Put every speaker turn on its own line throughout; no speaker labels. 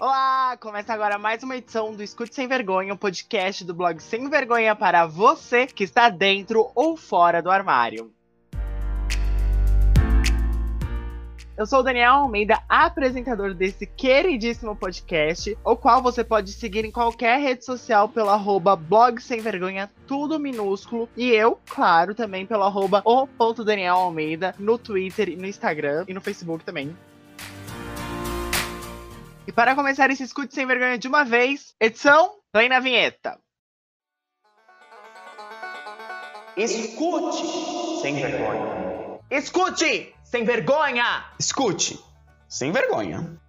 Olá! Começa agora mais uma edição do Escute Sem Vergonha, o um podcast do blog Sem Vergonha para você que está dentro ou fora do armário. Eu sou o Daniel Almeida, apresentador desse queridíssimo podcast, o qual você pode seguir em qualquer rede social pelo arroba blog sem vergonha, tudo minúsculo. E eu, claro, também pelo arroba no Twitter, no Instagram e no Facebook também. E para começar esse escute sem vergonha de uma vez, edição, vem na vinheta. Escute sem vergonha. Escute sem vergonha!
Escute, sem vergonha.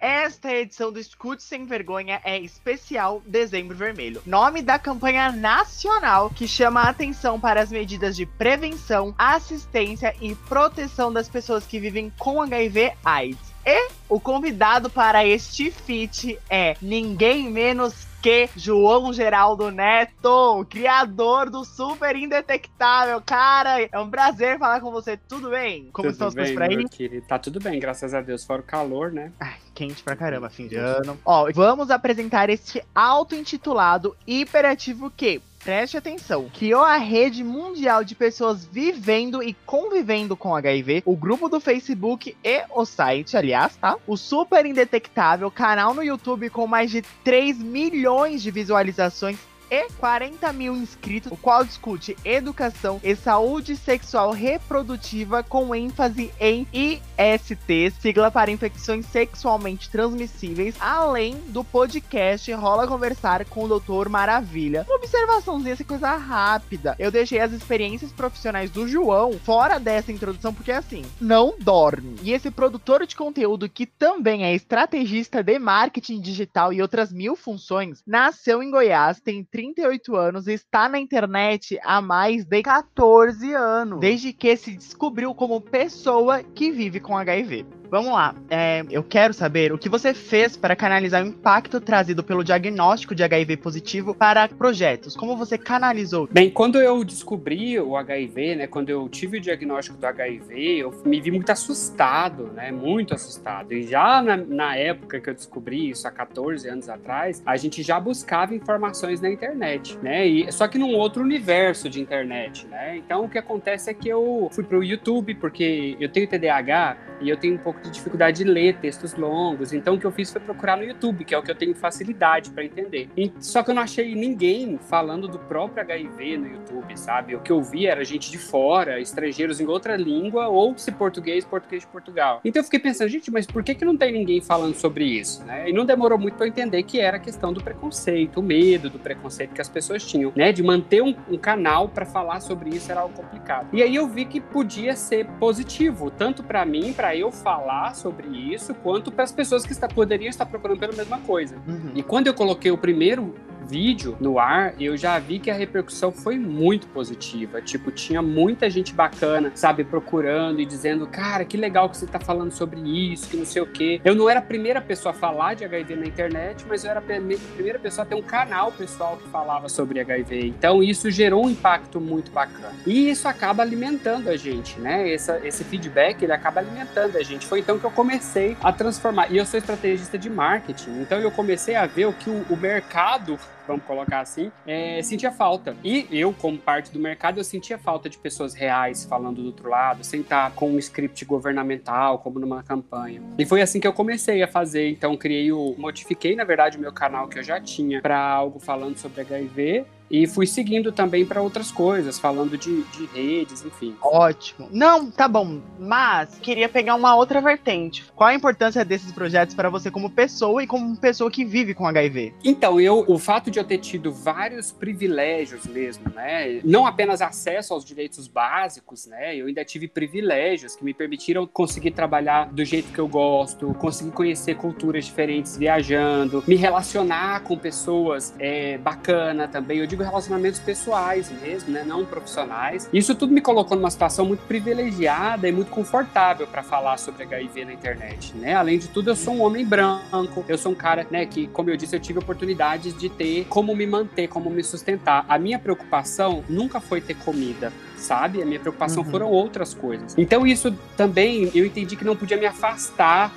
Esta edição do Escute Sem Vergonha é especial Dezembro Vermelho, nome da campanha nacional que chama a atenção para as medidas de prevenção, assistência e proteção das pessoas que vivem com HIV/AIDS. E o convidado para este feat é ninguém menos que João Geraldo Neto, criador do Super Indetectável. Cara, é um prazer falar com você. Tudo bem?
Como tudo estão as coisas por aí? Querido. Tá tudo bem, graças a Deus. Fora o calor, né?
Ai, quente pra caramba, fim de ano. Ó, vamos apresentar este auto-intitulado Hiperativo que preste atenção, criou a rede mundial de pessoas vivendo e convivendo com HIV, o grupo do Facebook e o site, aliás, tá? O Super Indetectável, canal no YouTube com mais de 3 milhões de visualizações e 40 mil inscritos, o qual discute educação e saúde sexual reprodutiva com ênfase em IST, sigla para infecções sexualmente transmissíveis, além do podcast Rola Conversar com o Doutor Maravilha. Uma observaçãozinha, essa coisa rápida. Eu deixei as experiências profissionais do João fora dessa introdução, porque assim, não dorme. E esse produtor de conteúdo, que também é estrategista de marketing digital e outras mil funções, nasceu em Goiás, tem 38 anos e está na internet há mais de 14 anos, desde que se descobriu como pessoa que vive com HIV. Vamos lá. É, eu quero saber o que você fez para canalizar o impacto trazido pelo diagnóstico de HIV positivo para projetos. Como você canalizou?
Bem, quando eu descobri o HIV, né, quando eu tive o diagnóstico do HIV, eu me vi muito assustado, né, muito assustado. E já na, na época que eu descobri isso, há 14 anos atrás, a gente já buscava informações na internet, né, e, só que num outro universo de internet, né. Então o que acontece é que eu fui para o YouTube, porque eu tenho TDAH e eu tenho um pouco pouco de dificuldade de ler textos longos. Então o que eu fiz foi procurar no YouTube, que é o que eu tenho facilidade para entender. E, só que eu não achei ninguém falando do próprio HIV no YouTube, sabe? O que eu vi era gente de fora, estrangeiros em outra língua, ou se português, português de Portugal. Então eu fiquei pensando, gente, mas por que, que não tem ninguém falando sobre isso? Né? E não demorou muito para eu entender que era a questão do preconceito, o medo do preconceito que as pessoas tinham, né? De manter um, um canal para falar sobre isso era algo complicado. E aí eu vi que podia ser positivo, tanto para mim, para eu falar falar sobre isso, quanto para as pessoas que está, poderiam estar procurando pela mesma coisa. Uhum. E quando eu coloquei o primeiro vídeo no ar, eu já vi que a repercussão foi muito positiva. Tipo, tinha muita gente bacana, sabe, procurando e dizendo, cara, que legal que você tá falando sobre isso, que não sei o quê. Eu não era a primeira pessoa a falar de HIV na internet, mas eu era a primeira pessoa a ter um canal pessoal que falava sobre HIV. Então, isso gerou um impacto muito bacana. E isso acaba alimentando a gente, né? Esse feedback, ele acaba alimentando a gente. Foi então que eu comecei a transformar. E eu sou estrategista de marketing, então eu comecei a ver o que o, o mercado vamos colocar assim, é, sentia falta. E eu, como parte do mercado, eu sentia falta de pessoas reais falando do outro lado, sem estar com um script governamental, como numa campanha. E foi assim que eu comecei a fazer. Então, criei o. Modifiquei, na verdade, o meu canal que eu já tinha para algo falando sobre HIV e fui seguindo também para outras coisas, falando de, de redes, enfim.
Ótimo. Não, tá bom. Mas queria pegar uma outra vertente. Qual a importância desses projetos para você como pessoa e como pessoa que vive com HIV?
Então, eu, o fato de eu ter tido vários privilégios mesmo, né? Não apenas acesso aos direitos básicos, né? Eu ainda tive privilégios que me permitiram conseguir trabalhar do jeito que eu gosto, conseguir conhecer culturas diferentes viajando, me relacionar com pessoas é, bacana também. Eu digo digo relacionamentos pessoais mesmo, né? Não profissionais. Isso tudo me colocou numa situação muito privilegiada e muito confortável para falar sobre HIV na internet, né? Além de tudo, eu sou um homem branco, eu sou um cara, né, que, como eu disse, eu tive oportunidades de ter como me manter, como me sustentar. A minha preocupação nunca foi ter comida, sabe? A minha preocupação uhum. foram outras coisas. Então, isso também eu entendi que não podia me afastar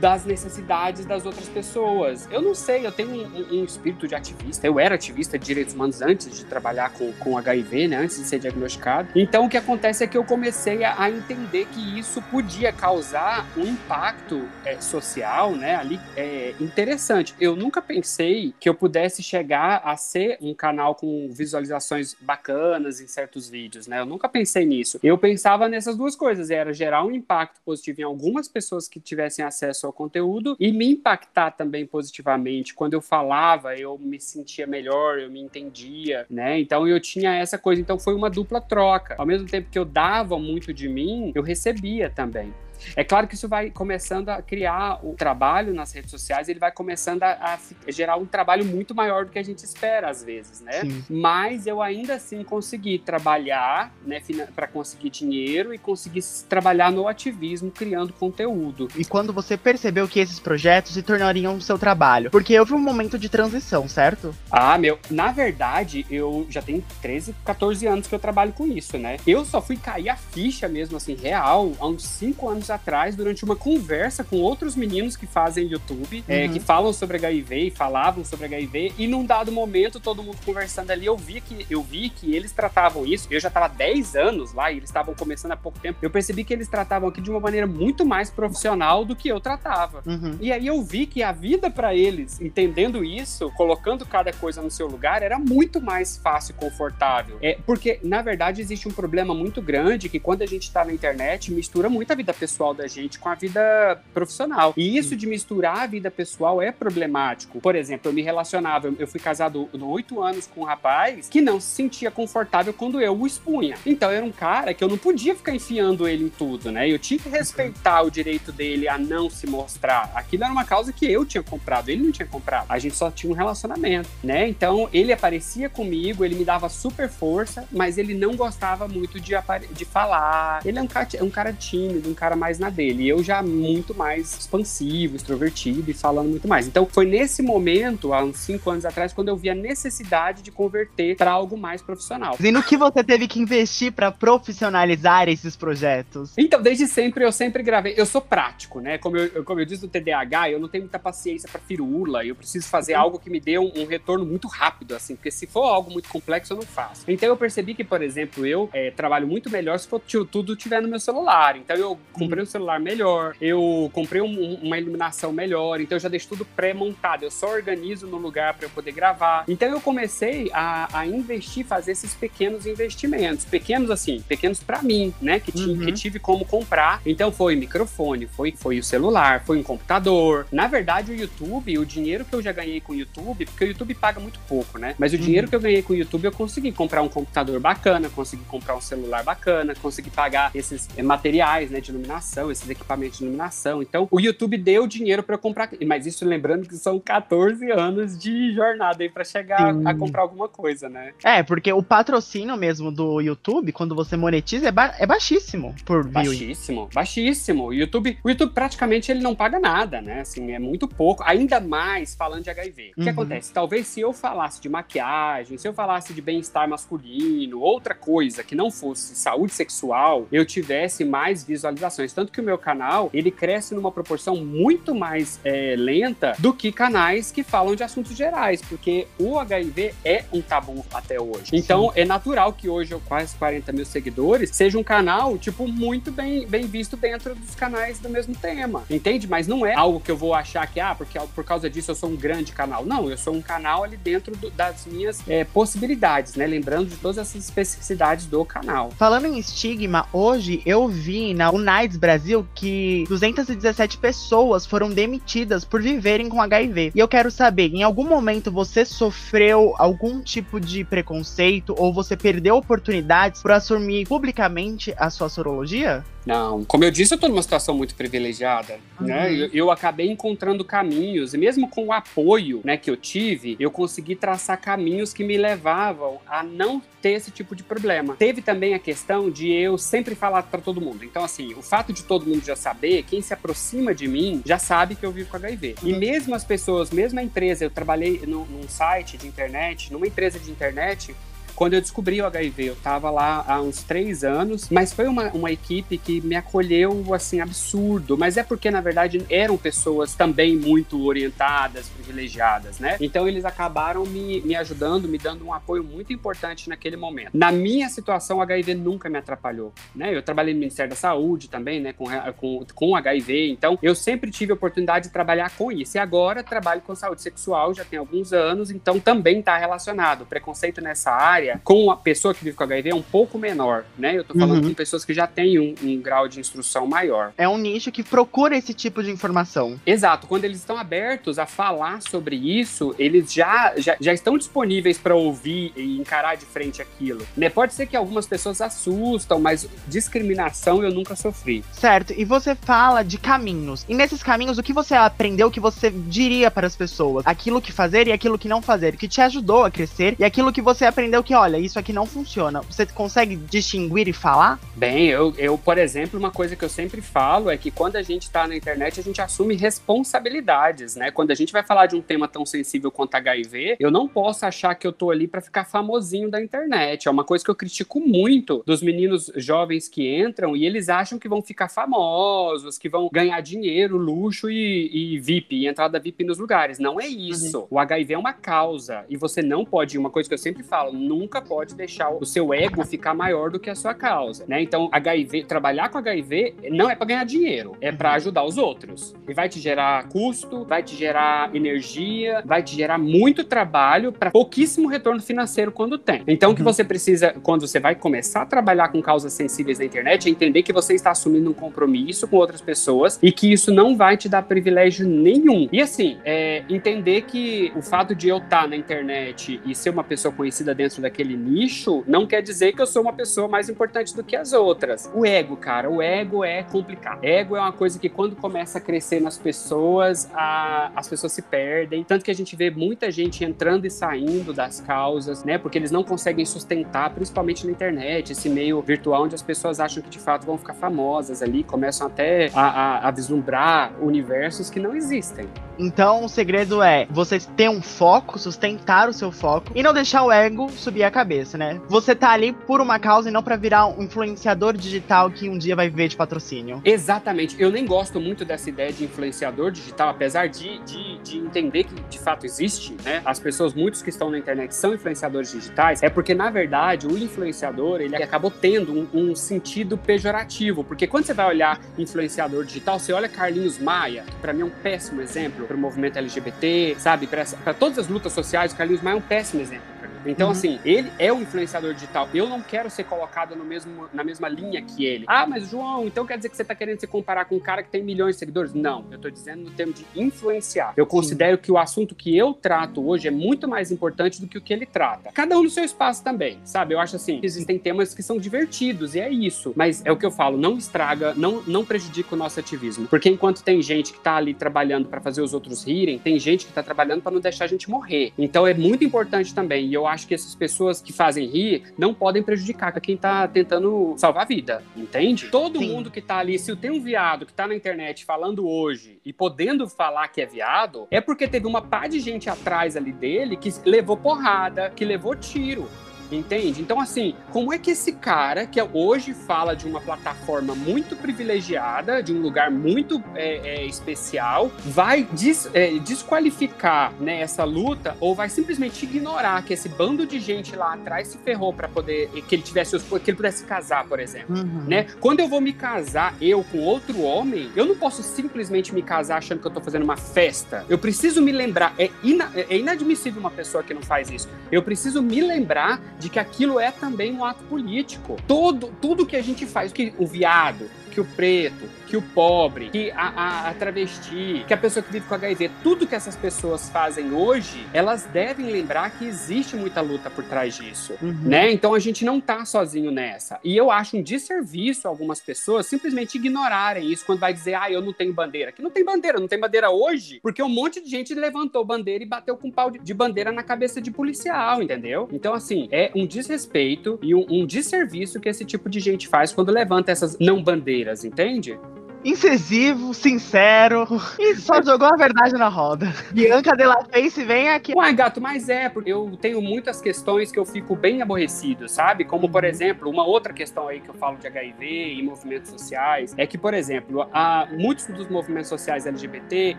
das necessidades das outras pessoas. Eu não sei, eu tenho um, um, espírito de ativista. Eu era ativista de direitos humanos antes de trabalhar com, com HIV, né? Antes de ser diagnosticado. Então o que acontece é que eu comecei a, a entender que isso podia causar um impacto é, social, né? Ali é, interessante. Eu nunca pensei que eu pudesse chegar a ser um canal com visualizações bacanas em certos vídeos, né? Eu nunca pensei nisso. Eu pensava nessas duas coisas. Era gerar um impacto positivo em algumas pessoas que tivessem acesso ao conteúdo e me impactar também positivamente. Quando eu falava, eu me sentia melhor, eu me entendia, né? Então eu tinha essa coisa. Então foi uma dupla troca. Ao mesmo tempo que eu dava muito de mim, eu recebia também. É claro que isso vai começando a criar o trabalho nas redes sociais, ele vai começando a, a gerar um trabalho muito maior do que a gente espera às vezes, né? Sim. Mas eu ainda assim consegui trabalhar, né, para conseguir dinheiro e conseguir trabalhar no ativismo, criando conteúdo.
E quando você percebeu que esses projetos se tornariam o seu trabalho? Porque houve um momento de transição, certo?
Ah, meu, na verdade, eu já tenho 13, 14 anos que eu trabalho com isso, né? Eu só fui cair a ficha mesmo, assim, real, há uns 5 anos atrás, durante uma conversa com outros meninos que fazem YouTube, é, uhum. é, que falam sobre HIV e falavam sobre HIV, e num dado momento, todo mundo conversando ali, eu vi que, eu vi que eles tratavam isso, eu já estava 10 anos lá e eles estavam começando há pouco tempo, eu percebi que eles tratavam aqui de uma maneira muito mais profissional do que eu tratava. Uhum. E aí eu vi que a vida para eles, entendendo isso, colocando cada coisa no seu lugar, era muito mais fácil e confortável. É, porque, na verdade, existe um problema muito grande que quando a gente está na internet, mistura muito a vida pessoal pessoal da gente com a vida profissional. E isso de misturar a vida pessoal é problemático. Por exemplo, eu me relacionava, eu fui casado oito anos com um rapaz que não se sentia confortável quando eu o expunha. Então era um cara que eu não podia ficar enfiando ele em tudo, né? Eu tinha que respeitar o direito dele a não se mostrar. Aquilo era uma causa que eu tinha comprado, ele não tinha comprado. A gente só tinha um relacionamento, né? Então ele aparecia comigo, ele me dava super força, mas ele não gostava muito de, de falar. Ele é um cara, um cara tímido, um cara mais mais na dele. E eu já muito mais expansivo, extrovertido e falando muito mais. Então foi nesse momento, há uns cinco anos atrás, quando eu vi a necessidade de converter para algo mais profissional.
E no que você teve que investir para profissionalizar esses projetos?
Então, desde sempre, eu sempre gravei. Eu sou prático, né? Como eu, como eu disse do TDAH, eu não tenho muita paciência para firula. Eu preciso fazer uhum. algo que me dê um, um, retorno muito rápido, assim, porque se for algo muito complexo, eu não faço. Então eu percebi que, por exemplo, eu é, trabalho muito melhor se for tudo tiver no meu celular. Então eu comprei um celular melhor, eu comprei um, uma iluminação melhor, então eu já deixo tudo pré-montado, eu só organizo no lugar para eu poder gravar. Então eu comecei a, a, investir, fazer esses pequenos investimentos, pequenos assim, pequenos para mim, né, que, uhum. que tive como comprar. Então foi microfone, foi, foi o celular, foi um computador. Na verdade, o YouTube, o dinheiro que eu já ganhei com o YouTube, porque o YouTube paga muito pouco, né? Mas o uhum. dinheiro que eu ganhei com o YouTube, eu consegui comprar um computador bacana, consegui comprar um celular bacana, consegui pagar esses eh, materiais, né, de iluminação iluminação, esses equipamentos de iluminação. Então, o YouTube deu dinheiro para eu comprar, mas isso lembrando que são 14 anos de jornada aí para chegar a, a, comprar alguma coisa, né?
É, porque o patrocínio mesmo do YouTube, quando você monetiza, é, ba é baixíssimo por.
Baixíssimo, baixíssimo. O YouTube, o YouTube praticamente ele não paga nada, né? Assim, é muito pouco, ainda mais falando de HIV. O que uhum. acontece? Talvez se eu falasse de maquiagem, se eu falasse de bem-estar masculino, outra coisa que não fosse saúde sexual, eu tivesse mais visualizações. Tanto que o meu canal, ele cresce numa proporção muito mais é, lenta do que canais que falam de assuntos gerais, porque o HIV é um tabu até hoje. Então, Sim. é natural que hoje eu quase 40 mil seguidores seja um canal, tipo, muito bem, bem visto dentro dos canais do mesmo tema, entende? Mas não é algo que eu vou achar que, ah, porque por causa disso eu sou um grande canal. Não, eu sou um canal ali dentro do, das minhas é, possibilidades, né? Lembrando de todas essas especificidades do canal.
Falando em estigma, hoje eu vi na Unides Brasil que 217 pessoas foram demitidas por viverem com HIV. E eu quero saber, em algum momento você sofreu algum tipo de preconceito ou você perdeu oportunidades por assumir publicamente a sua sorologia?
Não. Como eu disse, eu tô numa situação muito privilegiada,
Uhum.
né? Eu, eu acabei encontrando caminhos, e mesmo com o apoio né, que eu tive, eu consegui traçar caminhos que me levavam a não ter esse tipo de problema. Teve também a questão de eu sempre falar para todo mundo. Então, assim, o fato de todo mundo já saber, quem se aproxima de mim já sabe que eu vivo com HIV. E mesmo as pessoas, mesmo a empresa, eu trabalhei num site de internet, numa empresa de internet, quando eu descobri o HIV, eu tava lá há uns três anos, mas foi uma, uma equipe que me acolheu, assim, absurdo. Mas é porque, na verdade, eram pessoas também muito orientadas, privilegiadas, né? Então, eles acabaram me, me ajudando, me dando um apoio muito importante naquele momento. Na minha situação, o HIV nunca me atrapalhou, né? Eu trabalhei no Ministério da Saúde também, né, com, com, com HIV, então eu sempre tive a oportunidade de trabalhar com isso. E agora trabalho com saúde sexual, já tem alguns anos, então também está relacionado. Preconceito nessa área com a pessoa que vive com HIV é um pouco menor, né? Eu tô falando
Uhum.
com pessoas que já têm um, um grau de instrução maior.
É um nicho que procura esse tipo de informação.
Exato, quando eles estão abertos a falar sobre isso, eles já, já, já estão disponíveis para ouvir e encarar de frente aquilo. Né? Pode ser que algumas pessoas assustam, mas discriminação eu nunca sofri.
Certo, e você fala de caminhos. E nesses caminhos, o que você aprendeu que você diria para as pessoas? Aquilo que fazer e aquilo que não fazer, o que te ajudou a crescer e aquilo que você aprendeu que, olha, isso aqui não funciona. Você consegue distinguir e falar?
Bem, eu, eu, por exemplo, uma coisa que eu sempre falo é que quando a gente está na internet, a gente assume responsabilidades, né? Quando a gente vai falar de um tema tão sensível quanto HIV, eu não posso achar que eu tô ali para ficar famosinho da internet. É uma coisa que eu critico muito dos meninos jovens que entram e eles acham que vão ficar famosos, que vão ganhar dinheiro, luxo e, e VIP, e entrada VIP nos lugares. Não é isso. O HIV é uma causa e você não pode, uma coisa que eu sempre falo, nunca pode deixar o seu ego ficar maior do que a sua causa, né? Então, HIV, trabalhar com HIV não é para ganhar dinheiro, é para ajudar os outros. E vai te gerar custo, vai te gerar energia, vai te gerar muito trabalho para pouquíssimo retorno financeiro quando tem. Então, o que
Uhum.
você precisa, quando você vai começar a trabalhar com causas sensíveis na internet, é entender que você está assumindo um compromisso com outras pessoas e que isso não vai te dar privilégio nenhum. E assim, é, entender que o fato de eu estar na internet e ser uma pessoa conhecida dentro daquele nicho não quer dizer que eu sou uma pessoa mais importante do que as outras. O ego, cara, o ego é complicado. Ego é uma coisa que quando começa a crescer nas pessoas, a- as pessoas se perdem. Tanto que a gente vê muita gente entrando e saindo das causas, né? Porque eles não conseguem sustentar, principalmente na internet, esse meio virtual onde as pessoas acham que de fato vão ficar famosas ali, começam até a, a- a vislumbrar universos que não existem.
Então, o segredo é você ter um foco, sustentar o seu foco e não deixar o ego subir a cabeça, né? Você tá ali por uma causa e não pra virar um influenciador digital que um dia vai viver de patrocínio.
Exatamente. Eu nem gosto muito dessa ideia de influenciador digital, apesar de, de, de entender que de fato existe, né? As pessoas, muitos que estão na internet são influenciadores digitais, é porque, na verdade, o influenciador, ele acabou tendo um, um sentido pejorativo, porque quando você vai olhar influenciador digital, você olha Carlinhos Maia, que pra mim é um péssimo exemplo para o movimento LGBT, sabe? Para todas as lutas sociais, o Carlinhos Maia é um péssimo exemplo. Então,
Uhum.
assim, ele é o influenciador digital. Eu não quero ser colocado no mesmo, na mesma linha que ele. Ah, mas João, então quer dizer que você tá querendo se comparar com um cara que tem milhões de seguidores? Não, eu tô dizendo no termo de influenciar. Eu considero que o assunto que eu trato hoje é muito mais importante do que o que ele trata. Cada um no seu espaço também, sabe? Eu acho assim, existem temas que são divertidos e é isso. Mas é o que eu falo, não estraga, não, não prejudica o nosso ativismo. Porque enquanto tem gente que tá ali trabalhando para fazer os outros rirem, tem gente que tá trabalhando para não deixar a gente morrer. Então é muito importante também. E eu acho que essas pessoas que fazem rir não podem prejudicar quem tá tentando salvar a vida, entende? Todo
Sim.
mundo que tá ali, se tem um viado que tá na internet falando hoje e podendo falar que é viado, é porque teve uma pá de gente atrás ali dele que levou porrada, que levou tiro. Entende? Então, assim, como é que esse cara, que hoje fala de uma plataforma muito privilegiada, de um lugar muito é, é, especial, vai des- é, desqualificar né, essa luta ou vai simplesmente ignorar que esse bando de gente lá atrás se ferrou para poder que ele tivesse que ele pudesse casar, por exemplo?
Uhum.
Né? Quando eu vou me casar, eu com outro homem, eu não posso simplesmente me casar achando que eu tô fazendo uma festa. Eu preciso me lembrar. É, ina- é inadmissível uma pessoa que não faz isso. Eu preciso me lembrar de que aquilo é também um ato político. Todo, tudo que a gente faz, que o viado, que o preto, que o pobre, que a, a, a travesti, que a pessoa que vive com HIV, tudo que essas pessoas fazem hoje, elas devem lembrar que existe muita luta por trás disso, uhum. né? Então a gente não tá sozinho nessa. E eu acho um desserviço algumas pessoas simplesmente ignorarem isso quando vai dizer, ah, eu não tenho bandeira. Que não tem bandeira, não tem bandeira hoje, porque um monte de gente levantou bandeira e bateu com um pau de, de bandeira na cabeça de policial, entendeu? Então, assim, é um desrespeito e um, um desserviço que esse tipo de gente faz quando levanta essas não bandeiras, entende?
Incisivo, sincero e só jogou a verdade na roda. Bianca de la Face vem aqui.
Uai, gato, mas é, porque eu tenho muitas questões que eu fico bem aborrecido, sabe? Como, por exemplo, uma outra questão aí que eu falo de HIV e movimentos sociais é que, por exemplo, há, muitos dos movimentos sociais LGBT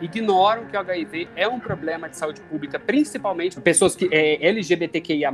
ignoram que o HIV é um problema de saúde pública, principalmente pessoas que é LGBTQIA+,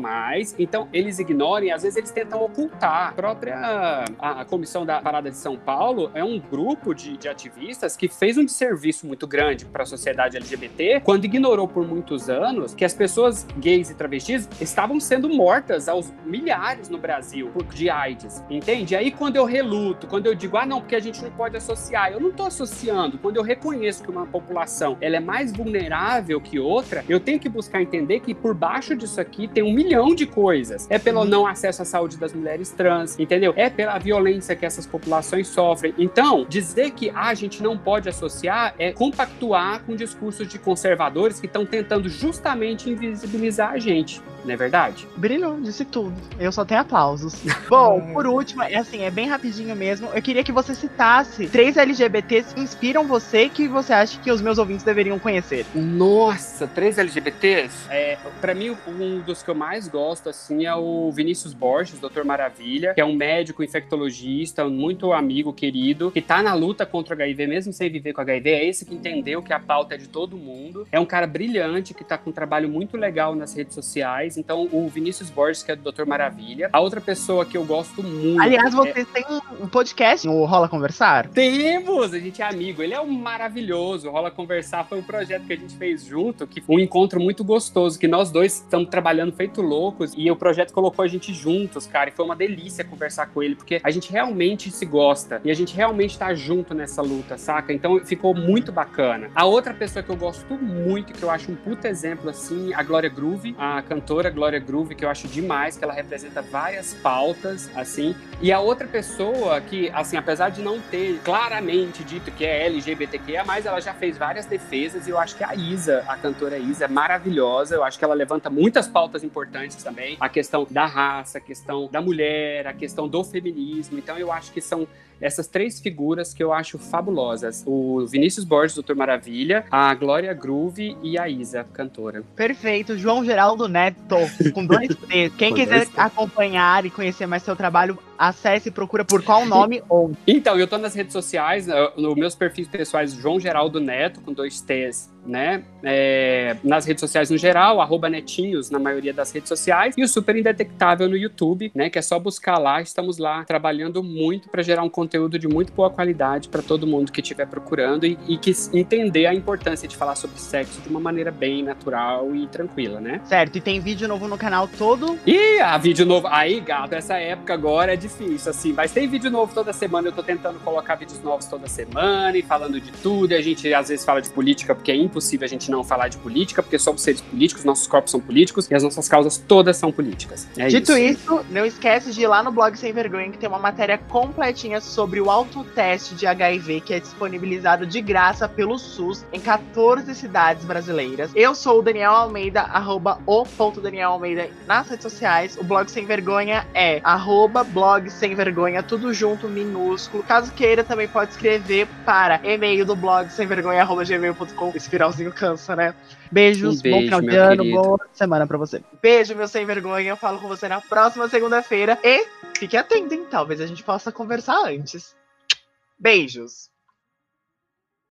então eles ignoram e às vezes eles tentam ocultar. A própria a, a comissão da Parada de São Paulo é um grupo de de, de ativistas que fez um desserviço muito grande para a sociedade LGBT quando ignorou por muitos anos que as pessoas gays e travestis estavam sendo mortas aos milhares no Brasil de AIDS, entende? Aí quando eu reluto, quando eu digo, ah, não, porque a gente não pode associar, eu não estou associando. Quando eu reconheço que uma população ela é mais vulnerável que outra, eu tenho que buscar entender que por baixo disso aqui tem um milhão de coisas. É pelo não acesso à saúde das mulheres trans, entendeu? É pela violência que essas populações sofrem. Então, dizer que ah, a gente não pode associar é compactuar com discursos de conservadores que estão tentando justamente invisibilizar a gente não é verdade?
Brilhou, disse tudo. Eu só tenho aplausos. Bom, por último, é assim, é bem rapidinho mesmo. Eu queria que você citasse três LGBTs que inspiram você que você acha que os meus ouvintes deveriam conhecer.
Nossa, três LGBTs? É, para mim, um dos que eu mais gosto, assim, é o Vinícius Borges, Doutor Maravilha, que é um médico infectologista, muito amigo, querido, que tá na luta contra o HIV, mesmo sem viver com HIV. É esse que entendeu que a pauta é de todo mundo. É um cara brilhante, que tá com um trabalho muito legal nas redes sociais então, o Vinícius Borges, que é do Doutor Maravilha. A outra pessoa que eu gosto muito.
Aliás, você é... tem um podcast no Rola Conversar?
Temos! A gente é amigo. Ele é um maravilhoso. Rola Conversar foi um projeto que a gente fez junto, que foi um encontro muito gostoso, que nós dois estamos trabalhando feito loucos e o projeto colocou a gente juntos, cara. E foi uma delícia conversar com ele, porque a gente realmente se gosta e a gente realmente tá junto nessa luta, saca? Então ficou muito bacana. A outra pessoa que eu gosto muito, que eu acho um puta exemplo assim, a Glória Groove, a cantora cantora Glória Groove, que eu acho demais, que ela representa várias pautas, assim. E a outra pessoa que, assim, apesar de não ter claramente dito que é LGBTQIA, mas ela já fez várias defesas e eu acho que a Isa, a cantora Isa, é maravilhosa. Eu acho que ela levanta muitas pautas importantes também. A questão da raça, a questão da mulher, a questão do feminismo. Então eu acho que são essas três figuras que eu acho fabulosas: o Vinícius Borges, Doutor Maravilha, a Glória Groove e a Isa, cantora.
Perfeito, João Geraldo Neto, com dois T. Quem quiser acompanhar e conhecer mais seu trabalho, acesse e procura por qual nome ou.
Então, eu tô nas redes sociais, nos meus perfis pessoais, João Geraldo Neto, com dois T's né? É, nas redes sociais no geral, arroba netinhos na maioria das redes sociais, e o Super Indetectável no YouTube, né? Que é só buscar lá, estamos lá trabalhando muito para gerar um conteúdo de muito boa qualidade para todo mundo que estiver procurando e, e que entender a importância de falar sobre sexo de uma maneira bem natural e tranquila, né?
Certo, e tem vídeo novo no canal todo?
E a vídeo novo. Aí, gato, essa época agora é difícil, assim, mas tem vídeo novo toda semana. Eu tô tentando colocar vídeos novos toda semana e falando de tudo. E a gente às vezes fala de política porque é impossível a gente não falar de política, porque somos seres políticos, nossos corpos são políticos e as nossas causas todas são políticas. É
Dito isso. isso, não esquece de ir lá no blog Sem Vergonha que tem uma matéria completinha sobre o autoteste de HIV que é disponibilizado de graça pelo SUS em 14 cidades brasileiras. Eu sou o Daniel Almeida, arroba o ponto Daniel Almeida nas redes sociais. O blog Sem Vergonha é arroba blog Sem Vergonha, tudo junto, minúsculo. Caso queira, também pode escrever para e-mail do blog sem vergonha, arroba gmail.com. finalzinho cansa, né? Beijos, um beijo, bom final de ano, querido. boa semana pra você. Beijo, meu sem vergonha. Eu falo com você na próxima segunda-feira. E fique atento, hein? Talvez a gente possa conversar antes. Beijos.